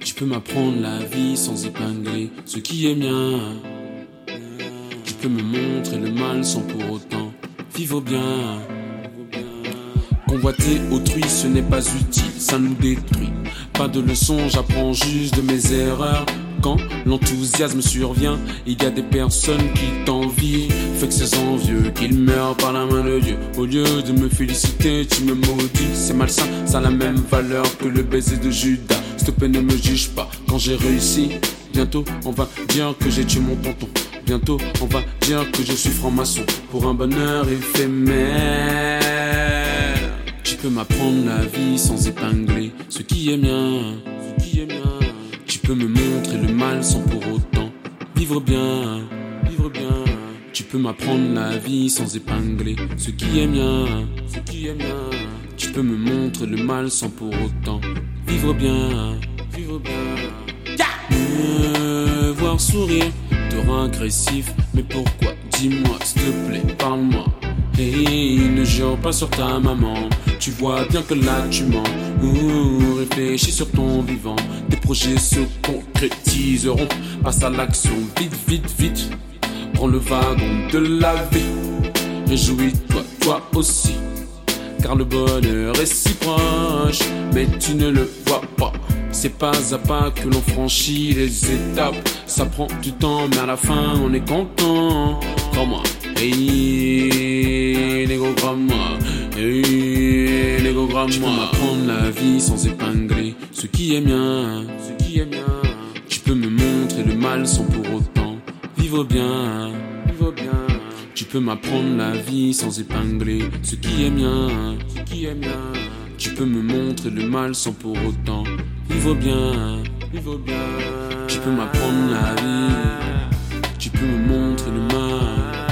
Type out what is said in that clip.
Tu peux m'apprendre la vie sans épingler ce qui est mien. Tu peux me montrer le mal sans pour autant vivre bien. Convoiter autrui, ce n'est pas utile, ça nous détruit. Pas de leçon, j'apprends juste de mes erreurs. Quand l'enthousiasme survient, il y a des personnes qui t'envient. Fait que c'est envieux qu'ils meurent par la main de Dieu. Au lieu de me féliciter, tu me maudis. C'est malsain, ça a la même valeur que le baiser de Judas. S'il te plaît, ne me juge pas quand j'ai réussi. Bientôt, on va dire que j'ai tué mon tonton. Bientôt, on va dire que je suis franc-maçon pour un bonheur éphémère. Tu peux m'apprendre la vie sans épingler ce qui est mien. Ce qui est mien. Tu peux me sans pour autant vivre bien. Vivre bien. Tu peux m'apprendre la vie sans épingler ce qui est mien. Ce qui est mien. Tu peux me montrer le mal sans pour autant vivre bien. Vivre bien. Voir sourire te agressif, mais pourquoi? Dis-moi, s'il te. Pas sur ta maman. Tu vois bien que là tu mens. Réfléchis sur ton vivant. Tes projets se concrétiseront. Passe à l'action, vite, vite, vite. Prends le wagon de la vie. Réjouis-toi, toi aussi. Car le bonheur est si proche, mais tu ne le vois pas. C'est pas à pas que l'on franchit les étapes. Ça prend du temps, mais à la fin on est content. Crois-moi, hey, gros moi hey, gros moi Tu peux m'apprendre la vie sans épingler ce qui est mien, ce qui est mien. Tu peux me montrer le mal sans pour autant vivre bien, vivre bien. Tu peux m'apprendre la vie sans épingler ce qui est mien, ce qui est mien. Tu peux me montrer le mal sans pour autant vivre bien, vivre bien. Tu peux m'apprendre la vie, tu peux me montrer le mal.